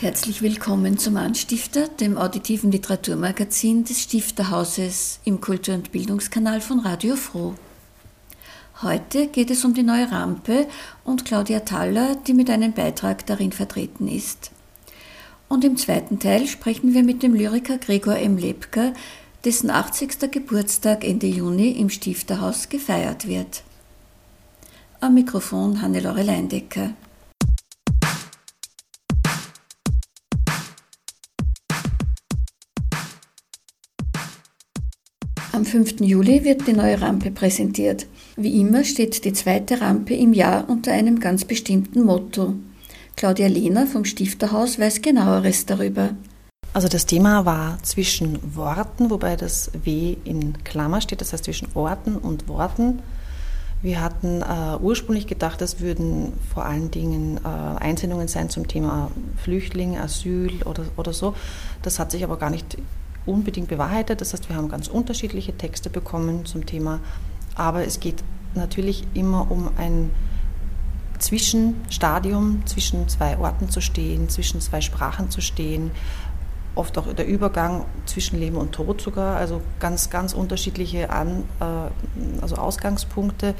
Herzlich willkommen zum Anstifter, dem auditiven Literaturmagazin des Stifterhauses im Kultur- und Bildungskanal von Radio Froh. Heute geht es um die neue Rampe und Claudia Thaller, die mit einem Beitrag darin vertreten ist. Und im zweiten Teil sprechen wir mit dem Lyriker Gregor M. Lepker, dessen 80. Geburtstag Ende Juni im Stifterhaus gefeiert wird. Am Mikrofon Hannelore Leindecker. Am 5. Juli wird die neue Rampe präsentiert. Wie immer steht die zweite Rampe im Jahr unter einem ganz bestimmten Motto. Claudia Lehner vom Stifterhaus weiß genaueres darüber. Also das Thema war zwischen Worten, wobei das W in Klammer steht, das heißt zwischen Orten und Worten. Wir hatten äh, ursprünglich gedacht, das würden vor allen Dingen äh, Einsendungen sein zum Thema Flüchtling, Asyl oder, oder so. Das hat sich aber gar nicht unbedingt bewahrheitet. Das heißt, wir haben ganz unterschiedliche Texte bekommen zum Thema, aber es geht natürlich immer um ein Zwischenstadium, zwischen zwei Orten zu stehen, zwischen zwei Sprachen zu stehen, oft auch der Übergang zwischen Leben und Tod sogar, also ganz, ganz unterschiedliche An, äh, also Ausgangspunkte.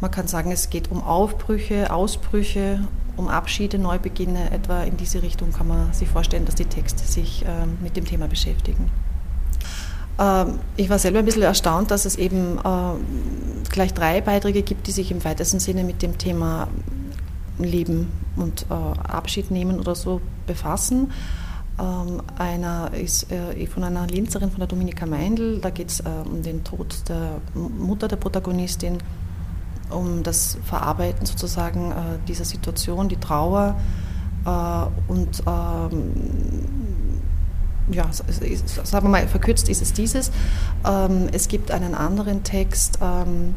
Man kann sagen, es geht um Aufbrüche, Ausbrüche, um Abschiede, Neubeginne. Etwa in diese Richtung kann man sich vorstellen, dass die Texte sich äh, mit dem Thema beschäftigen. Ähm, ich war selber ein bisschen erstaunt, dass es eben äh, gleich drei Beiträge gibt, die sich im weitesten Sinne mit dem Thema Leben und äh, Abschied nehmen oder so befassen. Ähm, einer ist äh, von einer Linzerin, von der Dominika Meindl. Da geht es um den Tod der Mutter der Protagonistin um das Verarbeiten sozusagen äh, dieser Situation, die Trauer äh, und ähm, ja, sagen wir mal, verkürzt ist es dieses. Ähm, es gibt einen anderen Text, ähm,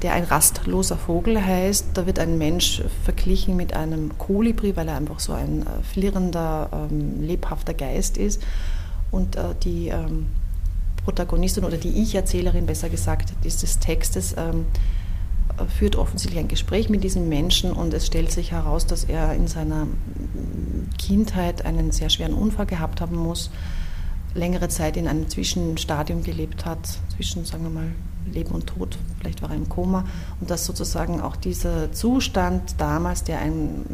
der ein rastloser Vogel heißt. Da wird ein Mensch verglichen mit einem Kolibri, weil er einfach so ein äh, flirrender, ähm, lebhafter Geist ist. Und äh, die ähm, Protagonistin oder die Ich-Erzählerin, besser gesagt, dieses Textes, ähm, führt offensichtlich ein Gespräch mit diesem Menschen und es stellt sich heraus, dass er in seiner Kindheit einen sehr schweren Unfall gehabt haben muss, längere Zeit in einem Zwischenstadium gelebt hat, zwischen, sagen wir mal, Leben und Tod, vielleicht war er im Koma und dass sozusagen auch dieser Zustand damals, der ein,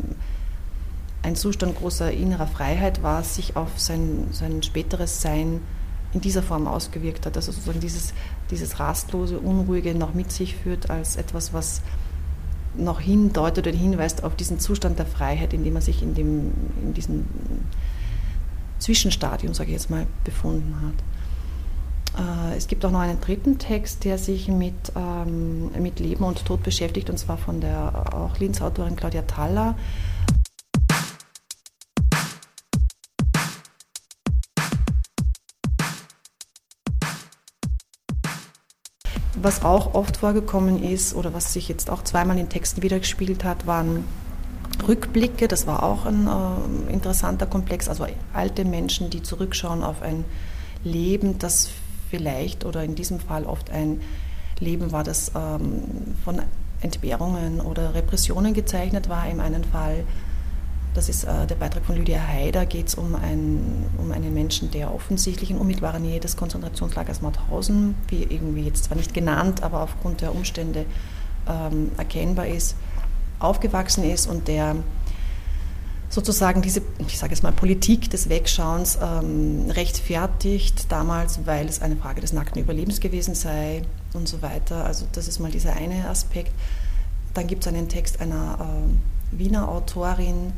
ein Zustand großer innerer Freiheit war, sich auf sein, sein späteres Sein in dieser Form ausgewirkt hat. Also sozusagen dieses, dieses rastlose, unruhige noch mit sich führt als etwas, was noch hindeutet oder hinweist auf diesen Zustand der Freiheit, in dem man sich in, dem, in diesem Zwischenstadium, sage ich jetzt mal, befunden hat. Äh, es gibt auch noch einen dritten Text, der sich mit, ähm, mit Leben und Tod beschäftigt, und zwar von der auch Linz-Autorin Claudia Thaller. Was auch oft vorgekommen ist oder was sich jetzt auch zweimal in Texten wiedergespiegelt hat, waren Rückblicke. Das war auch ein äh, interessanter Komplex. Also alte Menschen, die zurückschauen auf ein Leben, das vielleicht oder in diesem Fall oft ein Leben war, das ähm, von Entbehrungen oder Repressionen gezeichnet war. Im einen Fall das ist äh, der Beitrag von Lydia Haider, geht es um, ein, um einen Menschen, der offensichtlich in unmittelbarer Nähe des Konzentrationslagers Mauthausen, wie irgendwie jetzt zwar nicht genannt, aber aufgrund der Umstände ähm, erkennbar ist, aufgewachsen ist und der sozusagen diese, ich sage jetzt mal, Politik des Wegschauens ähm, rechtfertigt, damals, weil es eine Frage des nackten Überlebens gewesen sei und so weiter. Also das ist mal dieser eine Aspekt. Dann gibt es einen Text einer äh, Wiener Autorin,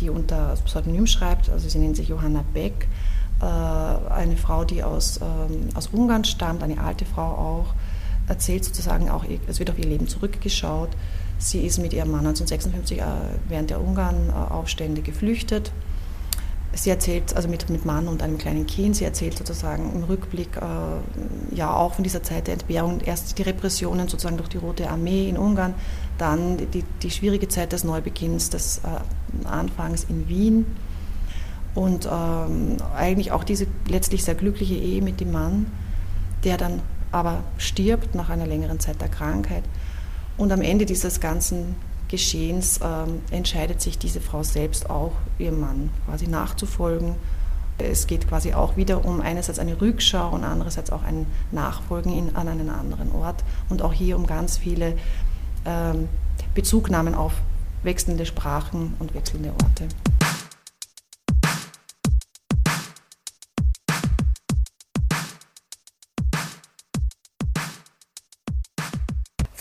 die unter Pseudonym schreibt, also sie nennt sich Johanna Beck, äh, eine Frau, die aus, ähm, aus Ungarn stammt, eine alte Frau auch, erzählt sozusagen auch, es wird auf ihr Leben zurückgeschaut. Sie ist mit ihrem Mann 1956 äh, während der Ungarn-Aufstände geflüchtet. Sie erzählt, also mit, mit Mann und einem kleinen Kind, sie erzählt sozusagen im Rückblick äh, ja auch von dieser Zeit der Entbehrung, erst die Repressionen sozusagen durch die Rote Armee in Ungarn, dann die, die schwierige Zeit des Neubeginns, des äh, Anfangs in Wien und ähm, eigentlich auch diese letztlich sehr glückliche Ehe mit dem Mann, der dann aber stirbt nach einer längeren Zeit der Krankheit. Und am Ende dieses ganzen Geschehens ähm, entscheidet sich diese Frau selbst auch, ihrem Mann quasi nachzufolgen. Es geht quasi auch wieder um einerseits eine Rückschau und andererseits auch ein Nachfolgen in, an einen anderen Ort und auch hier um ganz viele Bezugnahmen auf wechselnde Sprachen und wechselnde Orte.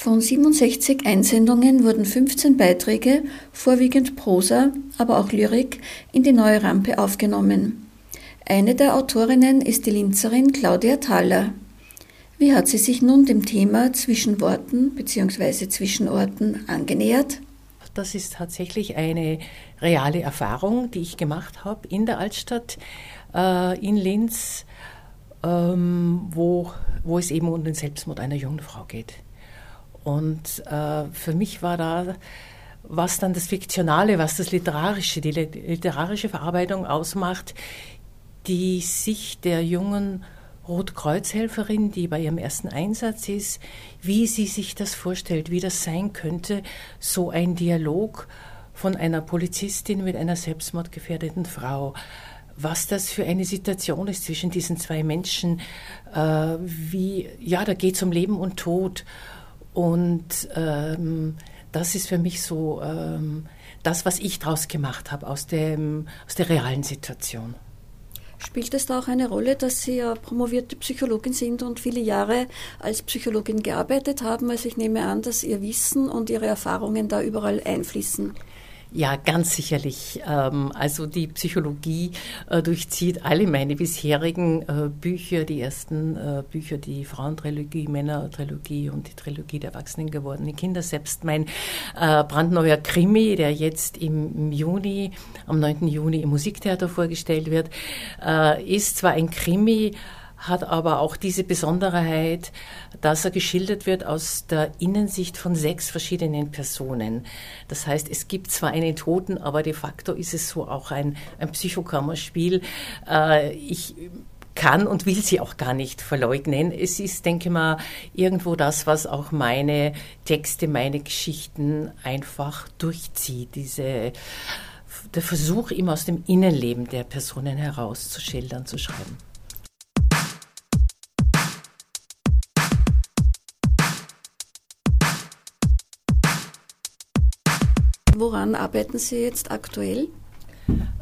Von 67 Einsendungen wurden 15 Beiträge, vorwiegend Prosa, aber auch Lyrik, in die neue Rampe aufgenommen. Eine der Autorinnen ist die Linzerin Claudia Thaler. Wie hat sie sich nun dem Thema zwischen Worten bzw. zwischen Orten angenähert? Das ist tatsächlich eine reale Erfahrung, die ich gemacht habe in der Altstadt äh, in Linz, ähm, wo, wo es eben um den Selbstmord einer jungen Frau geht. Und äh, für mich war da was dann das Fiktionale, was das Literarische, die literarische Verarbeitung ausmacht, die Sicht der jungen Rotkreuzhelferin, die bei ihrem ersten Einsatz ist, wie sie sich das vorstellt, wie das sein könnte, so ein Dialog von einer Polizistin mit einer selbstmordgefährdeten Frau. Was das für eine Situation ist zwischen diesen zwei Menschen, äh, wie, ja, da geht es um Leben und Tod. Und ähm, das ist für mich so ähm, das, was ich daraus gemacht habe aus, dem, aus der realen Situation. Spielt es da auch eine Rolle, dass Sie ja promovierte Psychologin sind und viele Jahre als Psychologin gearbeitet haben? Also ich nehme an, dass Ihr Wissen und Ihre Erfahrungen da überall einfließen. Ja, ganz sicherlich. Ähm, also die Psychologie äh, durchzieht alle meine bisherigen äh, Bücher, die ersten äh, Bücher, die Frauentrilogie, Männertrilogie und die Trilogie der Erwachsenen gewordenen Kinder. Selbst mein brandneuer Krimi, der jetzt im Juni, am 9. Juni im Musiktheater vorgestellt wird, ist zwar ein Krimi, hat aber auch diese Besonderheit, dass er geschildert wird aus der Innensicht von sechs verschiedenen Personen. Das heißt, es gibt zwar einen Toten, aber de facto ist es so auch ein, ein Psychokammerspiel. Äh, ich kann und will sie auch gar nicht verleugnen. Es ist, denke mal, irgendwo das, was auch meine Texte, meine Geschichten einfach durchzieht. Diese, der Versuch, immer aus dem Innenleben der Personen heraus zu schildern, zu schreiben. Woran arbeiten Sie jetzt aktuell?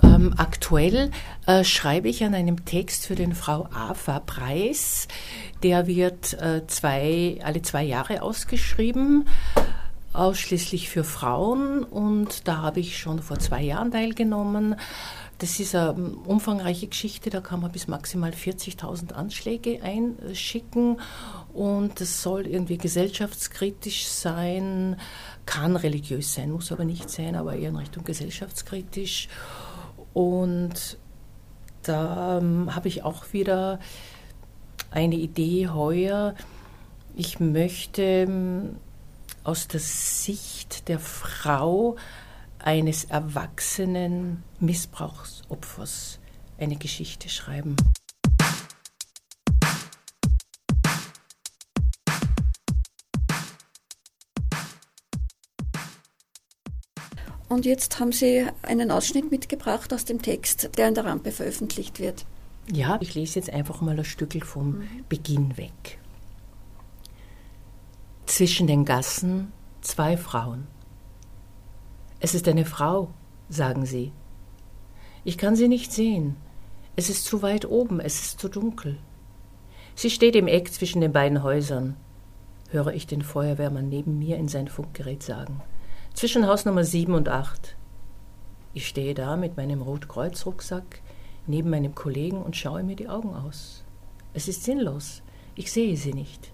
Ähm, aktuell äh, schreibe ich an einem Text für den Frau AFA-Preis. Der wird äh, zwei, alle zwei Jahre ausgeschrieben, ausschließlich für Frauen. Und da habe ich schon vor zwei Jahren teilgenommen. Das ist eine umfangreiche Geschichte, da kann man bis maximal 40.000 Anschläge einschicken und es soll irgendwie gesellschaftskritisch sein, kann religiös sein, muss aber nicht sein, aber eher in Richtung gesellschaftskritisch. Und da ähm, habe ich auch wieder eine Idee heuer. Ich möchte ähm, aus der Sicht der Frau eines erwachsenen Missbrauchsopfers eine Geschichte schreiben. Und jetzt haben Sie einen Ausschnitt mitgebracht aus dem Text, der in der Rampe veröffentlicht wird. Ja, ich lese jetzt einfach mal ein Stückel vom mhm. Beginn weg. Zwischen den Gassen zwei Frauen. Es ist eine Frau, sagen sie. Ich kann sie nicht sehen. Es ist zu weit oben, es ist zu dunkel. Sie steht im Eck zwischen den beiden Häusern, höre ich den Feuerwehrmann neben mir in sein Funkgerät sagen. Zwischen Haus Nummer 7 und 8. Ich stehe da mit meinem Rotkreuz-Rucksack neben meinem Kollegen und schaue mir die Augen aus. Es ist sinnlos. Ich sehe sie nicht.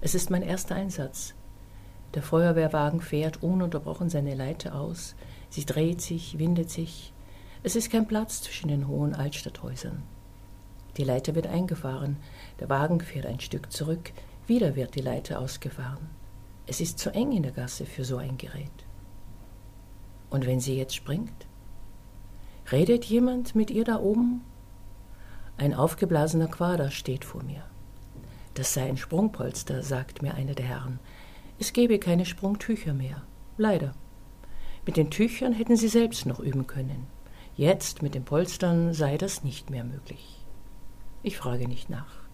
Es ist mein erster Einsatz. Der Feuerwehrwagen fährt ununterbrochen seine Leiter aus. Sie dreht sich, windet sich. Es ist kein Platz zwischen den hohen Altstadthäusern. Die Leiter wird eingefahren, der Wagen fährt ein Stück zurück, wieder wird die Leiter ausgefahren. Es ist zu eng in der Gasse für so ein Gerät. Und wenn sie jetzt springt? Redet jemand mit ihr da oben? Ein aufgeblasener Quader steht vor mir. Das sei ein Sprungpolster, sagt mir einer der Herren. Es gebe keine Sprungtücher mehr. Leider. Mit den Tüchern hätten sie selbst noch üben können. Jetzt mit den Polstern sei das nicht mehr möglich. Ich frage nicht nach.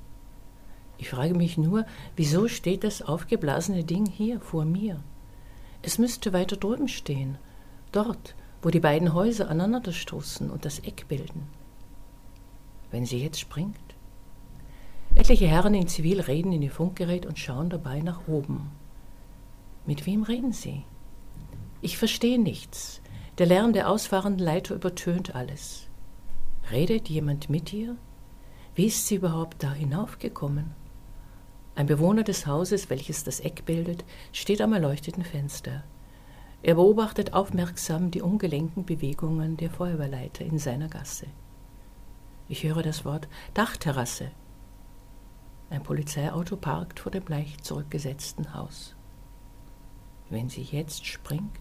Ich frage mich nur, wieso steht das aufgeblasene Ding hier vor mir? Es müsste weiter drüben stehen, dort, wo die beiden Häuser aneinanderstoßen und das Eck bilden. Wenn sie jetzt springt? Etliche Herren in Zivil reden in ihr Funkgerät und schauen dabei nach oben. Mit wem reden sie? Ich verstehe nichts. Der Lärm der ausfahrenden Leiter übertönt alles. Redet jemand mit ihr? Wie ist sie überhaupt da hinaufgekommen? Ein Bewohner des Hauses, welches das Eck bildet, steht am erleuchteten Fenster. Er beobachtet aufmerksam die ungelenken Bewegungen der Feuerwehrleiter in seiner Gasse. Ich höre das Wort Dachterrasse ein Polizeiauto parkt vor dem leicht zurückgesetzten Haus. Wenn sie jetzt springt,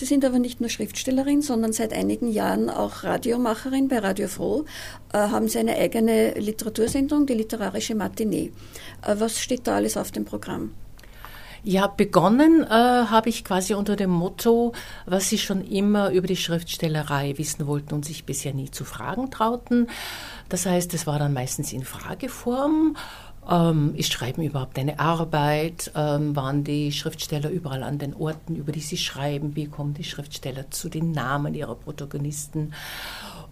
Sie sind aber nicht nur Schriftstellerin, sondern seit einigen Jahren auch Radiomacherin bei Radio Froh. Äh, haben Sie eine eigene Literatursendung, die literarische Matinee. Äh, was steht da alles auf dem Programm? Ja, begonnen äh, habe ich quasi unter dem Motto, was Sie schon immer über die Schriftstellerei wissen wollten und sich bisher nie zu fragen trauten. Das heißt, es war dann meistens in Frageform. Ähm, ist Schreiben überhaupt eine Arbeit? Ähm, waren die Schriftsteller überall an den Orten, über die sie schreiben? Wie kommen die Schriftsteller zu den Namen ihrer Protagonisten?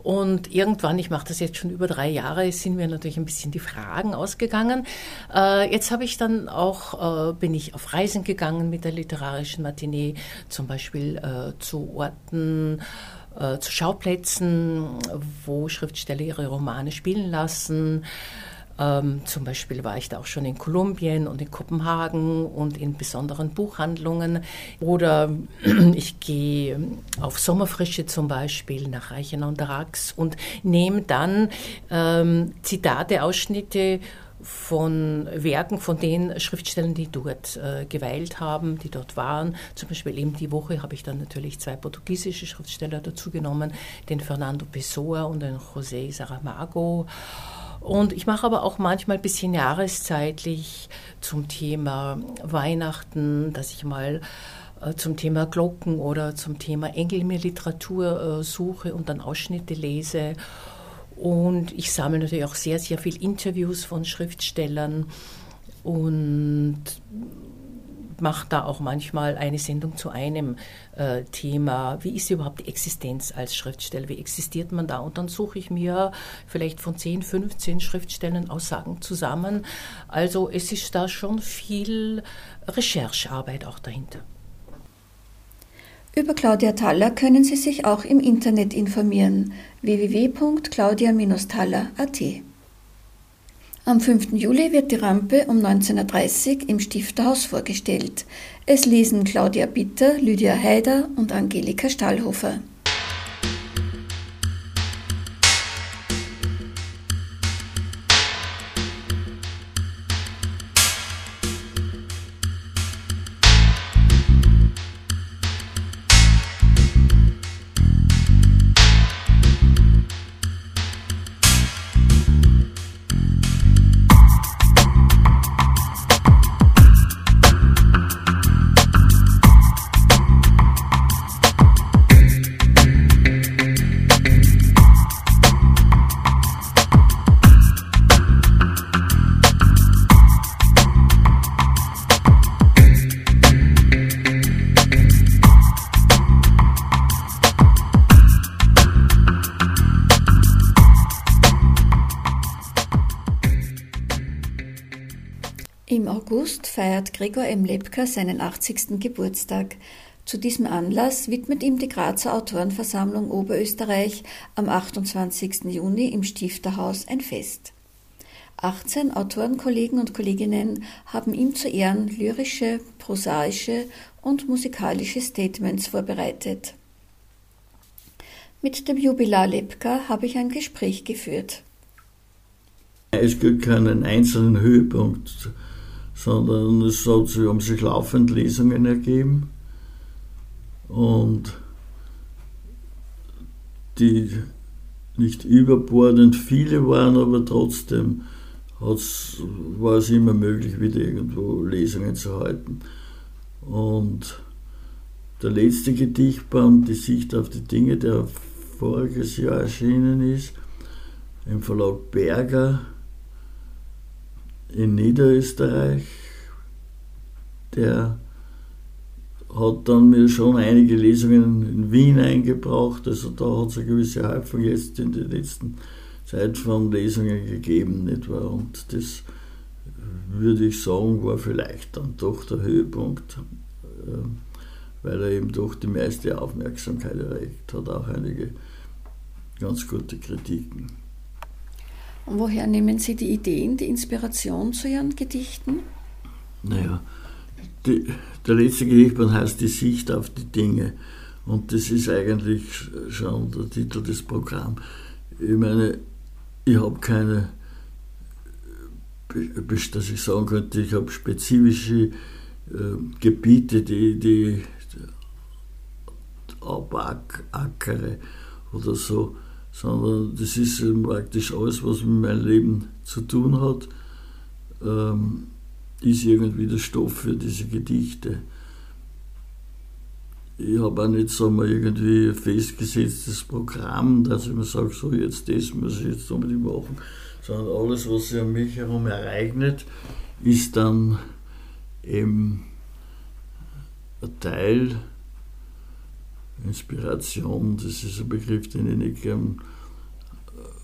Und irgendwann, ich mache das jetzt schon über drei Jahre, sind mir natürlich ein bisschen die Fragen ausgegangen. Äh, jetzt habe ich dann auch, äh, bin ich auf Reisen gegangen mit der literarischen Matinee, zum Beispiel äh, zu Orten, äh, zu Schauplätzen, wo Schriftsteller ihre Romane spielen lassen. Ähm, zum Beispiel war ich da auch schon in Kolumbien und in Kopenhagen und in besonderen Buchhandlungen. Oder ich gehe auf Sommerfrische zum Beispiel nach Reichenau und Rax und nehme dann ähm, Zitate, Ausschnitte von Werken von den Schriftstellern, die dort äh, geweilt haben, die dort waren. Zum Beispiel eben die Woche habe ich dann natürlich zwei portugiesische Schriftsteller dazu genommen, den Fernando Pessoa und den José Saramago. Und ich mache aber auch manchmal ein bisschen jahreszeitlich zum Thema Weihnachten, dass ich mal äh, zum Thema Glocken oder zum Thema Engel mir Literatur äh, suche und dann Ausschnitte lese. Und ich sammle natürlich auch sehr, sehr viel Interviews von Schriftstellern und mache da auch manchmal eine Sendung zu einem äh, Thema. Wie ist überhaupt die Existenz als Schriftsteller? Wie existiert man da? Und dann suche ich mir vielleicht von 10, 15 Schriftstellern Aussagen zusammen. Also es ist da schon viel Recherchearbeit auch dahinter. Über Claudia Thaller können Sie sich auch im Internet informieren www.claudia-thaller.at. Am 5. Juli wird die Rampe um 19.30 Uhr im Stifterhaus vorgestellt. Es lesen Claudia Bitter, Lydia Haider und Angelika Stahlhofer. Feiert Gregor M. Lepka seinen 80. Geburtstag. Zu diesem Anlass widmet ihm die Grazer Autorenversammlung Oberösterreich am 28. Juni im Stifterhaus ein Fest. 18 Autorenkollegen und Kolleginnen haben ihm zu Ehren lyrische, prosaische und musikalische Statements vorbereitet. Mit dem Jubilar Lepka habe ich ein Gespräch geführt. Es gibt keinen einzelnen Höhepunkt, sondern es haben sich laufend Lesungen ergeben und die nicht überbordend viele waren, aber trotzdem war es immer möglich, wieder irgendwo Lesungen zu halten. Und der letzte Gedichtband, Die Sicht auf die Dinge, der voriges Jahr erschienen ist, im Verlag Berger in Niederösterreich, der hat dann mir schon einige Lesungen in Wien eingebracht. Also da hat es eine gewisse Häufung jetzt in der letzten Zeit von Lesungen gegeben, nicht wahr? Und das würde ich sagen, war vielleicht dann doch der Höhepunkt, äh, weil er eben doch die meiste Aufmerksamkeit erregt hat, auch einige ganz gute Kritiken. Woher nehmen Sie die Ideen, die Inspiration zu Ihren Gedichten? Naja, die, der letzte Gedichtband heißt Die Sicht auf die Dinge. Und das ist eigentlich schon der Titel des Programms. Ich meine, ich habe keine, dass ich sagen könnte, ich habe spezifische äh, Gebiete, die, die abackere oder so, sondern das ist praktisch alles, was mit meinem Leben zu tun hat. Ähm, ist irgendwie der Stoff für diese Gedichte. Ich habe auch nicht so mal irgendwie ein festgesetztes Programm, dass ich mir sage, so jetzt das muss ich jetzt unbedingt machen, sondern alles, was sich um mich herum ereignet, ist dann eben ein Teil Inspiration, das ist ein Begriff, den ich nicht gern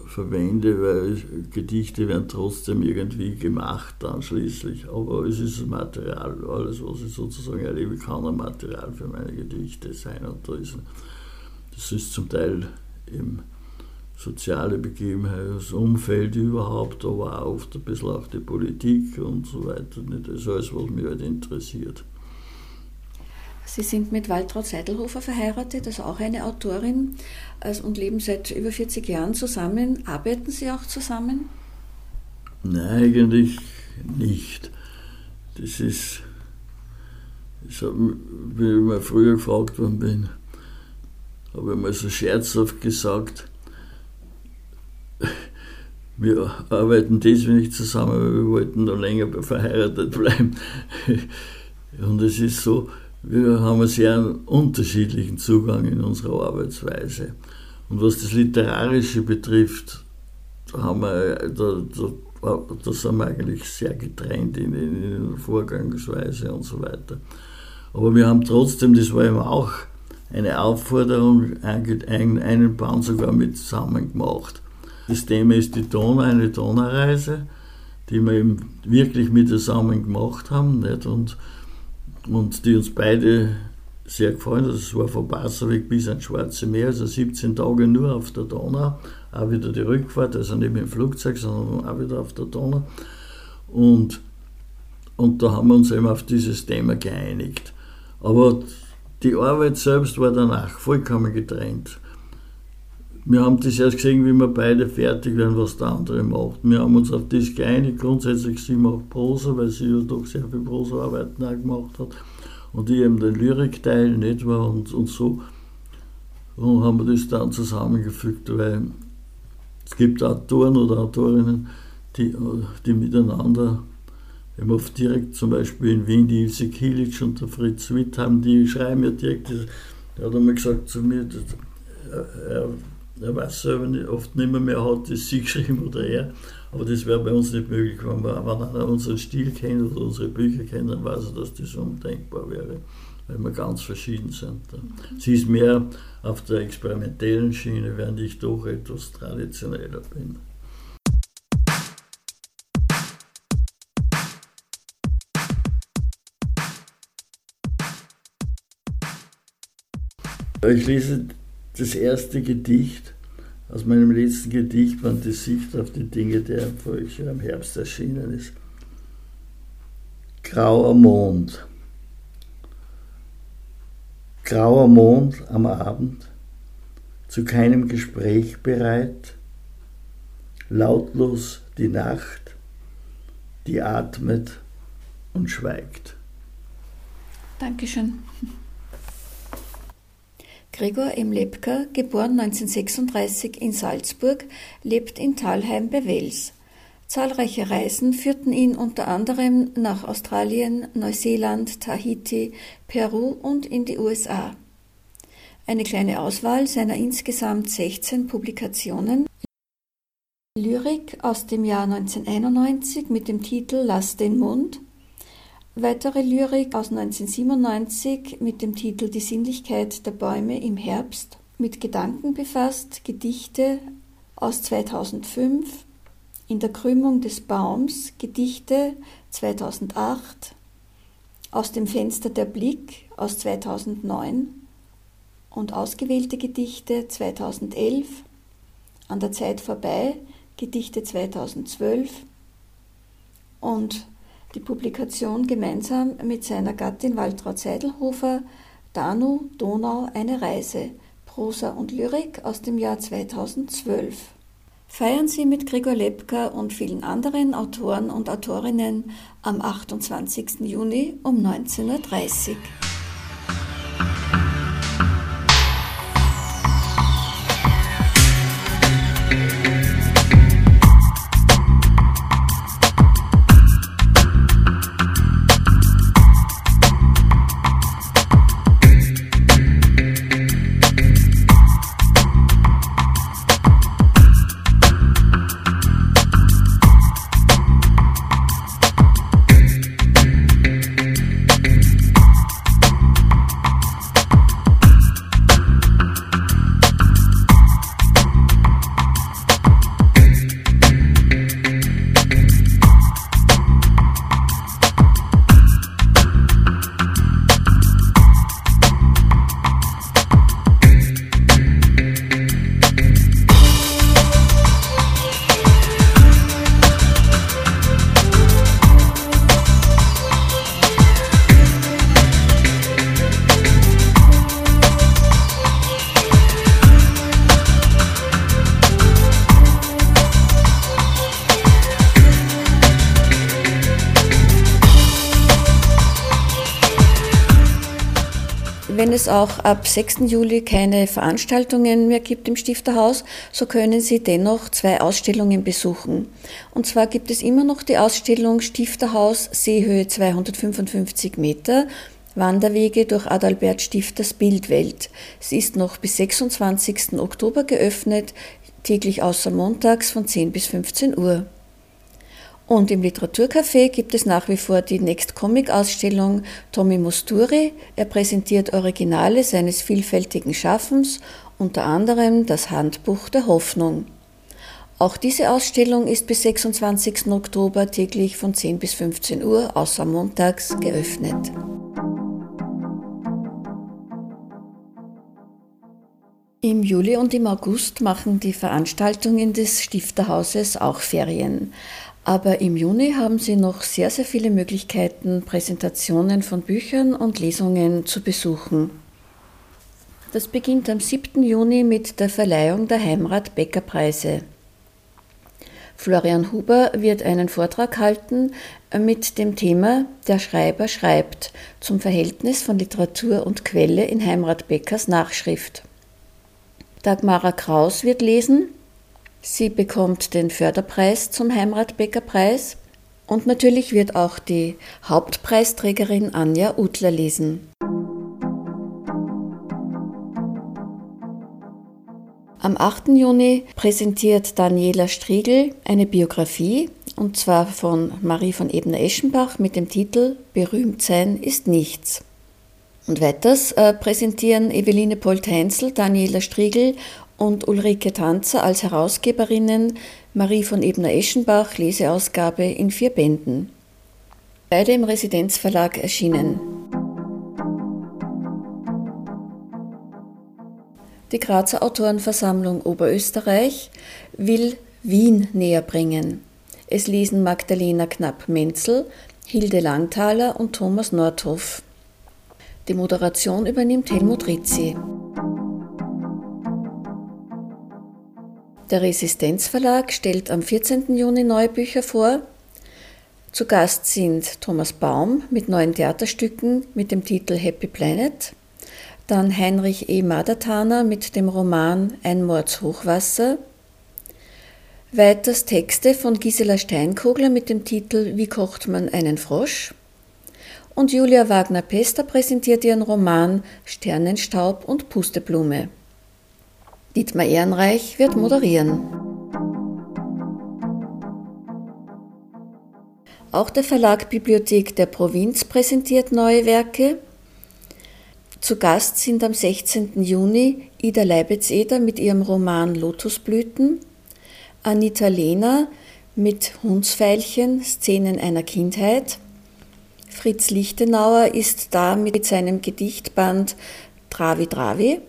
verwende, weil Gedichte werden trotzdem irgendwie gemacht dann schließlich. Aber es ist Material, alles was ich sozusagen erlebe, kann ein Material für meine Gedichte sein. Und da ist, das ist zum Teil eben soziale Begebenheit, das Umfeld überhaupt, aber auch oft ein bisschen auch die Politik und so weiter. Das ist alles, was mich halt interessiert. Sie sind mit Waltraud Seidelhofer verheiratet, also auch eine Autorin, und leben seit über 40 Jahren zusammen. Arbeiten Sie auch zusammen? Nein, eigentlich nicht. Das ist, ich hab, wie ich mal früher gefragt worden bin, habe ich mal so scherzhaft gesagt, wir arbeiten deswegen nicht zusammen, weil wir wollten noch länger verheiratet bleiben. Und es ist so, wir haben einen sehr unterschiedlichen Zugang in unserer Arbeitsweise. Und was das Literarische betrifft, da, haben wir, da, da, da sind wir eigentlich sehr getrennt in, in, der Vorgangsweise und so weiter. Aber wir haben trotzdem, das war eben auch eine Aufforderung, einen Band sogar mit zusammen gemacht. Das Thema ist die Donau, eine Donaureise, die wir eben wirklich mit zusammen gemacht haben. Nicht? Und und die uns beide sehr gefallen. Das war von Passaweg bis ans Schwarze Meer, also 17 Tage nur auf der Donau, auch wieder die Rückfahrt, also nicht mit dem Flugzeug, sondern auch wieder auf der Donau. Und, und da haben wir uns eben auf dieses Thema geeinigt. Aber die Arbeit selbst war danach vollkommen getrennt. Wir haben das erst gesehen, wie wir beide fertig werden, was der andere macht. Wir haben uns auf das geeinigt. Grundsätzlich, sie macht Prosa, weil sie ja doch sehr viel Prosa-Arbeiten auch gemacht hat. Und ich eben den Lyrikteil, nicht wahr? Und, und so. Und haben wir das dann zusammengefügt, weil es gibt Autoren oder Autorinnen, die, die miteinander, eben oft direkt zum Beispiel in Wien, die Ilse Kilic und der Fritz Witt haben, die schreiben ja direkt, der hat einmal gesagt zu mir, er, er weiß selber nicht, oft nicht mehr, mehr hat, das sie geschrieben oder er. Aber das wäre bei uns nicht möglich. Wenn, wir, wenn einer unseren Stil kennt oder unsere Bücher kennt, dann weiß er, dass das undenkbar wäre, weil wir ganz verschieden sind. Sie ist mehr auf der experimentellen Schiene, während ich doch etwas traditioneller bin. Ich lese das erste Gedicht aus meinem letzten Gedicht, Wann die Sicht auf die Dinge, der Jahr im Herbst erschienen ist. Grauer Mond. Grauer Mond am Abend, zu keinem Gespräch bereit, lautlos die Nacht, die atmet und schweigt. Dankeschön. Gregor M. Lepka, geboren 1936 in Salzburg, lebt in Thalheim bei Wels. Zahlreiche Reisen führten ihn unter anderem nach Australien, Neuseeland, Tahiti, Peru und in die USA. Eine kleine Auswahl seiner insgesamt 16 Publikationen Lyrik aus dem Jahr 1991 mit dem Titel Lass den Mund Weitere Lyrik aus 1997 mit dem Titel Die Sinnlichkeit der Bäume im Herbst, mit Gedanken befasst, Gedichte aus 2005, In der Krümmung des Baums, Gedichte 2008, Aus dem Fenster der Blick aus 2009 und ausgewählte Gedichte 2011, An der Zeit vorbei, Gedichte 2012 und die Publikation gemeinsam mit seiner Gattin Waltraud Seidelhofer Danu, Donau, eine Reise, Prosa und Lyrik aus dem Jahr 2012. Feiern Sie mit Gregor Lepka und vielen anderen Autoren und Autorinnen am 28. Juni um 19.30 Uhr. Es auch ab 6. Juli keine Veranstaltungen mehr gibt im Stifterhaus, so können Sie dennoch zwei Ausstellungen besuchen. Und zwar gibt es immer noch die Ausstellung Stifterhaus Seehöhe 255 Meter, Wanderwege durch Adalbert Stifters Bildwelt. Sie ist noch bis 26. Oktober geöffnet, täglich außer montags von 10 bis 15 Uhr. Und im Literaturcafé gibt es nach wie vor die Next Comic Ausstellung Tommy Musturi. Er präsentiert Originale seines vielfältigen Schaffens, unter anderem das Handbuch der Hoffnung. Auch diese Ausstellung ist bis 26. Oktober täglich von 10 bis 15 Uhr außer montags geöffnet. Im Juli und im August machen die Veranstaltungen des Stifterhauses auch Ferien. Aber im Juni haben Sie noch sehr, sehr viele Möglichkeiten, Präsentationen von Büchern und Lesungen zu besuchen. Das beginnt am 7. Juni mit der Verleihung der Heimrat Becker Preise. Florian Huber wird einen Vortrag halten mit dem Thema Der Schreiber schreibt zum Verhältnis von Literatur und Quelle in Heimrat Beckers Nachschrift. Dagmara Kraus wird lesen Sie bekommt den Förderpreis zum Heimrat-Becker-Preis und natürlich wird auch die Hauptpreisträgerin Anja Utler lesen. Am 8. Juni präsentiert Daniela Striegel eine Biografie, und zwar von Marie von Ebner-Eschenbach mit dem Titel Berühmt sein ist nichts. Und weiters äh, präsentieren Eveline Polt-Heinzel, Daniela Striegel und Ulrike Tanzer als Herausgeberinnen Marie von Ebner-Eschenbach Leseausgabe in vier Bänden. Beide im Residenzverlag erschienen. Die Grazer Autorenversammlung Oberösterreich will Wien näher bringen. Es lesen Magdalena Knapp-Menzel, Hilde Langthaler und Thomas Nordhoff. Die Moderation übernimmt Helmut Rizzi. Der Resistenzverlag stellt am 14. Juni neue Bücher vor. Zu Gast sind Thomas Baum mit neuen Theaterstücken mit dem Titel Happy Planet, dann Heinrich E. Madertaner mit dem Roman Ein Mordshochwasser, weiters Texte von Gisela Steinkogler mit dem Titel Wie kocht man einen Frosch und Julia Wagner-Pester präsentiert ihren Roman Sternenstaub und Pusteblume. Dietmar Ehrenreich wird moderieren. Auch der Verlag Bibliothek der Provinz präsentiert neue Werke. Zu Gast sind am 16. Juni Ida Leibetz-Eder mit ihrem Roman Lotusblüten, Anita Lehner mit Hundsfeilchen, Szenen einer Kindheit, Fritz Lichtenauer ist da mit seinem Gedichtband Travi Travi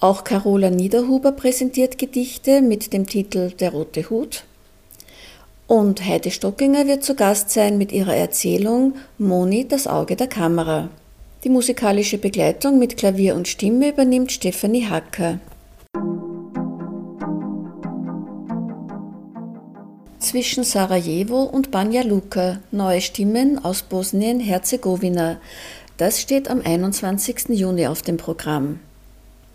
auch Carola Niederhuber präsentiert Gedichte mit dem Titel Der rote Hut. Und Heide Stockinger wird zu Gast sein mit ihrer Erzählung Moni, das Auge der Kamera. Die musikalische Begleitung mit Klavier und Stimme übernimmt Stefanie Hacker. Zwischen Sarajevo und Banja Luka, neue Stimmen aus Bosnien-Herzegowina. Das steht am 21. Juni auf dem Programm.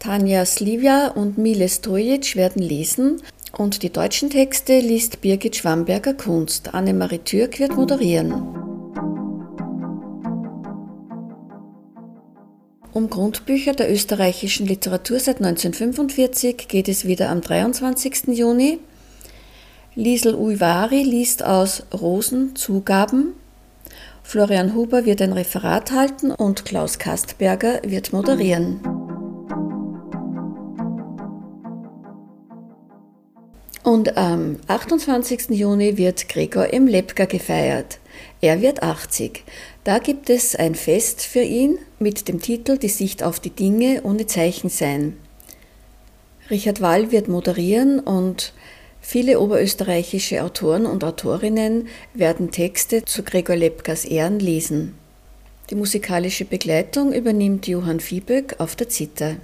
Tanja Slivja und Mile Stojic werden lesen und die deutschen Texte liest Birgit Schwamberger Kunst. Annemarie Türk wird moderieren. Um Grundbücher der österreichischen Literatur seit 1945 geht es wieder am 23. Juni. Liesel Uivari liest aus Rosen Zugaben. Florian Huber wird ein Referat halten und Klaus Kastberger wird moderieren. Und am 28. Juni wird Gregor M. Lepka gefeiert. Er wird 80. Da gibt es ein Fest für ihn mit dem Titel Die Sicht auf die Dinge ohne Zeichen sein. Richard Wall wird moderieren und viele oberösterreichische Autoren und Autorinnen werden Texte zu Gregor Lepkas Ehren lesen. Die musikalische Begleitung übernimmt Johann Vieböck auf der Zither.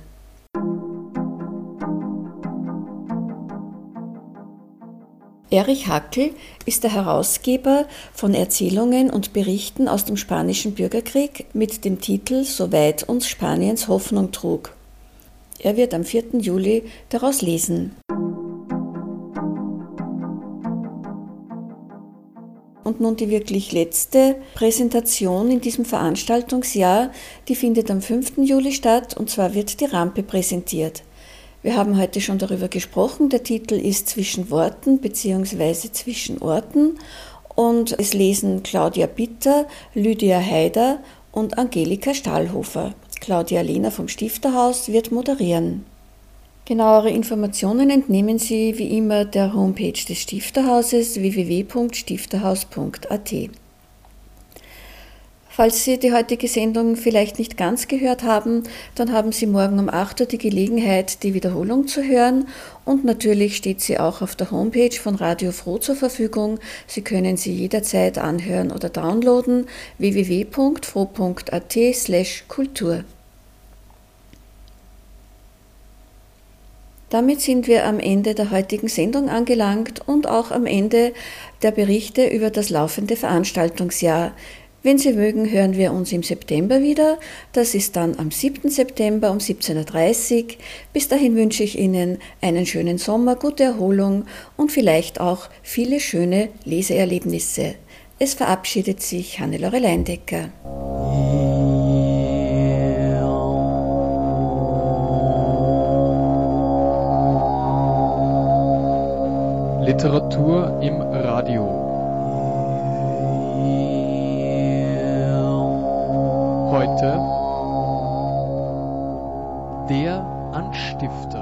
Erich Hackel ist der Herausgeber von Erzählungen und Berichten aus dem Spanischen Bürgerkrieg mit dem Titel Soweit uns Spaniens Hoffnung trug. Er wird am 4. Juli daraus lesen. Und nun die wirklich letzte Präsentation in diesem Veranstaltungsjahr, die findet am 5. Juli statt und zwar wird die Rampe präsentiert. Wir haben heute schon darüber gesprochen. Der Titel ist Zwischen Worten bzw. Zwischen Orten und es lesen Claudia Bitter, Lydia Haider und Angelika Stahlhofer. Claudia Lehner vom Stifterhaus wird moderieren. Genauere Informationen entnehmen Sie wie immer der Homepage des Stifterhauses www.stifterhaus.at. Falls Sie die heutige Sendung vielleicht nicht ganz gehört haben, dann haben Sie morgen um 8 Uhr die Gelegenheit, die Wiederholung zu hören. Und natürlich steht sie auch auf der Homepage von Radio Froh zur Verfügung. Sie können sie jederzeit anhören oder downloaden www.froh.at slash Kultur. Damit sind wir am Ende der heutigen Sendung angelangt und auch am Ende der Berichte über das laufende Veranstaltungsjahr. Wenn Sie mögen, hören wir uns im September wieder. Das ist dann am 7. September um 17.30 Uhr. Bis dahin wünsche ich Ihnen einen schönen Sommer, gute Erholung und vielleicht auch viele schöne Leseerlebnisse. Es verabschiedet sich Hannelore Leindecker. Literatur im Radio. Heute der Anstifter.